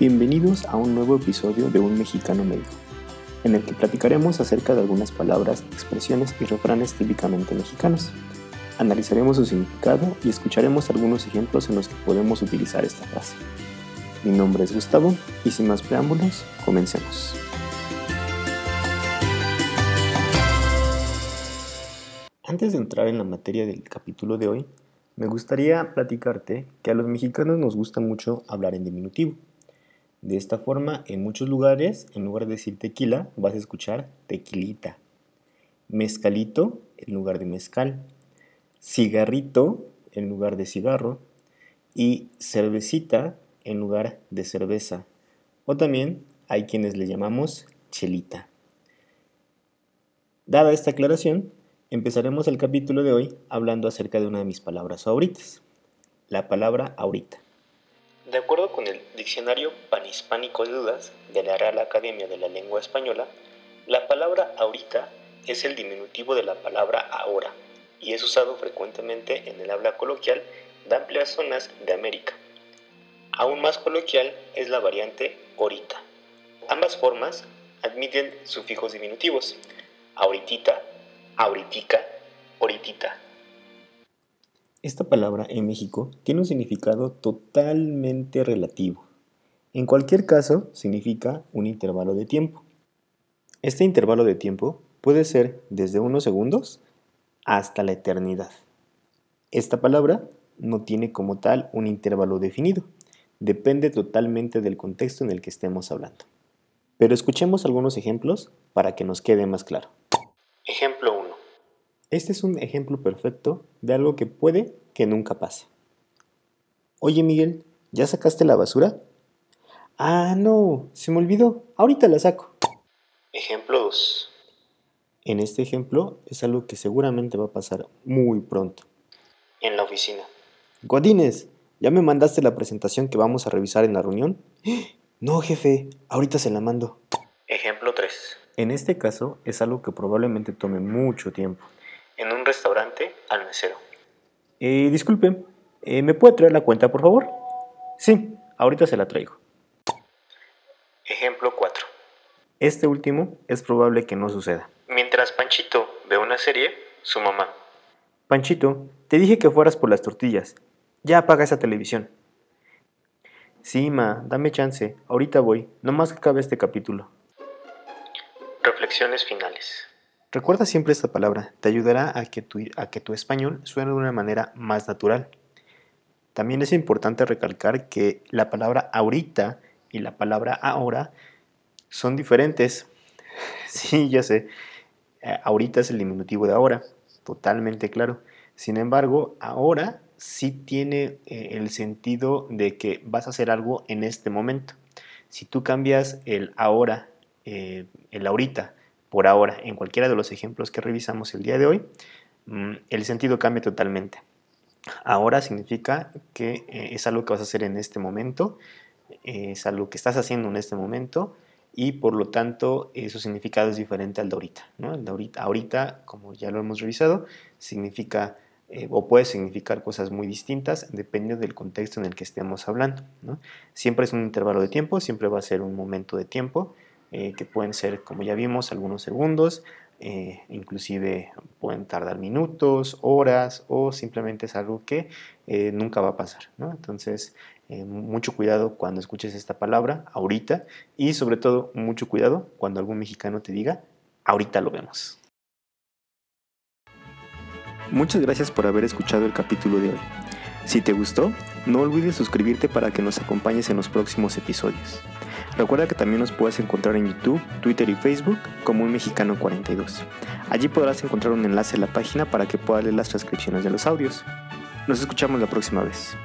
Bienvenidos a un nuevo episodio de Un Mexicano Médico, en el que platicaremos acerca de algunas palabras, expresiones y refranes típicamente mexicanos. Analizaremos su significado y escucharemos algunos ejemplos en los que podemos utilizar esta frase. Mi nombre es Gustavo y sin más preámbulos, comencemos. Antes de entrar en la materia del capítulo de hoy, me gustaría platicarte que a los mexicanos nos gusta mucho hablar en diminutivo. De esta forma, en muchos lugares, en lugar de decir tequila, vas a escuchar tequilita. Mezcalito en lugar de mezcal. Cigarrito en lugar de cigarro. Y cervecita en lugar de cerveza. O también hay quienes le llamamos chelita. Dada esta aclaración, Empezaremos el capítulo de hoy hablando acerca de una de mis palabras favoritas, la palabra ahorita. De acuerdo con el Diccionario Panhispánico de Dudas de la Real Academia de la Lengua Española, la palabra ahorita es el diminutivo de la palabra ahora y es usado frecuentemente en el habla coloquial de amplias zonas de América. Aún más coloquial es la variante ahorita. Ambas formas admiten sufijos diminutivos, ahoritita ahoritica, horitita. Esta palabra en México tiene un significado totalmente relativo. En cualquier caso, significa un intervalo de tiempo. Este intervalo de tiempo puede ser desde unos segundos hasta la eternidad. Esta palabra no tiene como tal un intervalo definido, depende totalmente del contexto en el que estemos hablando. Pero escuchemos algunos ejemplos para que nos quede más claro. Ejemplo 1. Este es un ejemplo perfecto de algo que puede que nunca pase. Oye Miguel, ¿ya sacaste la basura? Ah, no, se me olvidó. Ahorita la saco. Ejemplo 2. En este ejemplo es algo que seguramente va a pasar muy pronto. En la oficina. Godines, ¿ya me mandaste la presentación que vamos a revisar en la reunión? No, jefe, ahorita se la mando. Ejemplo 3. En este caso es algo que probablemente tome mucho tiempo. En un restaurante al mesero. Eh, disculpe, eh, ¿me puede traer la cuenta por favor? Sí, ahorita se la traigo. Ejemplo 4. Este último es probable que no suceda. Mientras Panchito ve una serie, su mamá. Panchito, te dije que fueras por las tortillas. Ya apaga esa televisión. Sí, ma, dame chance. Ahorita voy. No más que acabe este capítulo. Reflexiones finales. Recuerda siempre esta palabra, te ayudará a que, tu, a que tu español suene de una manera más natural. También es importante recalcar que la palabra ahorita y la palabra ahora son diferentes. Sí, ya sé, eh, ahorita es el diminutivo de ahora, totalmente claro. Sin embargo, ahora sí tiene eh, el sentido de que vas a hacer algo en este momento. Si tú cambias el ahora eh, el ahorita por ahora en cualquiera de los ejemplos que revisamos el día de hoy, mm, el sentido cambia totalmente. Ahora significa que eh, es algo que vas a hacer en este momento, es algo que estás haciendo en este momento y por lo tanto su significado es diferente al de ahorita. El de ahorita, ahorita, como ya lo hemos revisado, significa eh, o puede significar cosas muy distintas dependiendo del contexto en el que estemos hablando. Siempre es un intervalo de tiempo, siempre va a ser un momento de tiempo eh, que pueden ser, como ya vimos, algunos segundos, eh, inclusive pueden tardar minutos, horas o simplemente es algo que eh, nunca va a pasar. Entonces, mucho cuidado cuando escuches esta palabra, ahorita, y sobre todo mucho cuidado cuando algún mexicano te diga, ahorita lo vemos. Muchas gracias por haber escuchado el capítulo de hoy. Si te gustó, no olvides suscribirte para que nos acompañes en los próximos episodios. Recuerda que también nos puedes encontrar en YouTube, Twitter y Facebook como un mexicano 42. Allí podrás encontrar un enlace a la página para que puedas leer las transcripciones de los audios. Nos escuchamos la próxima vez.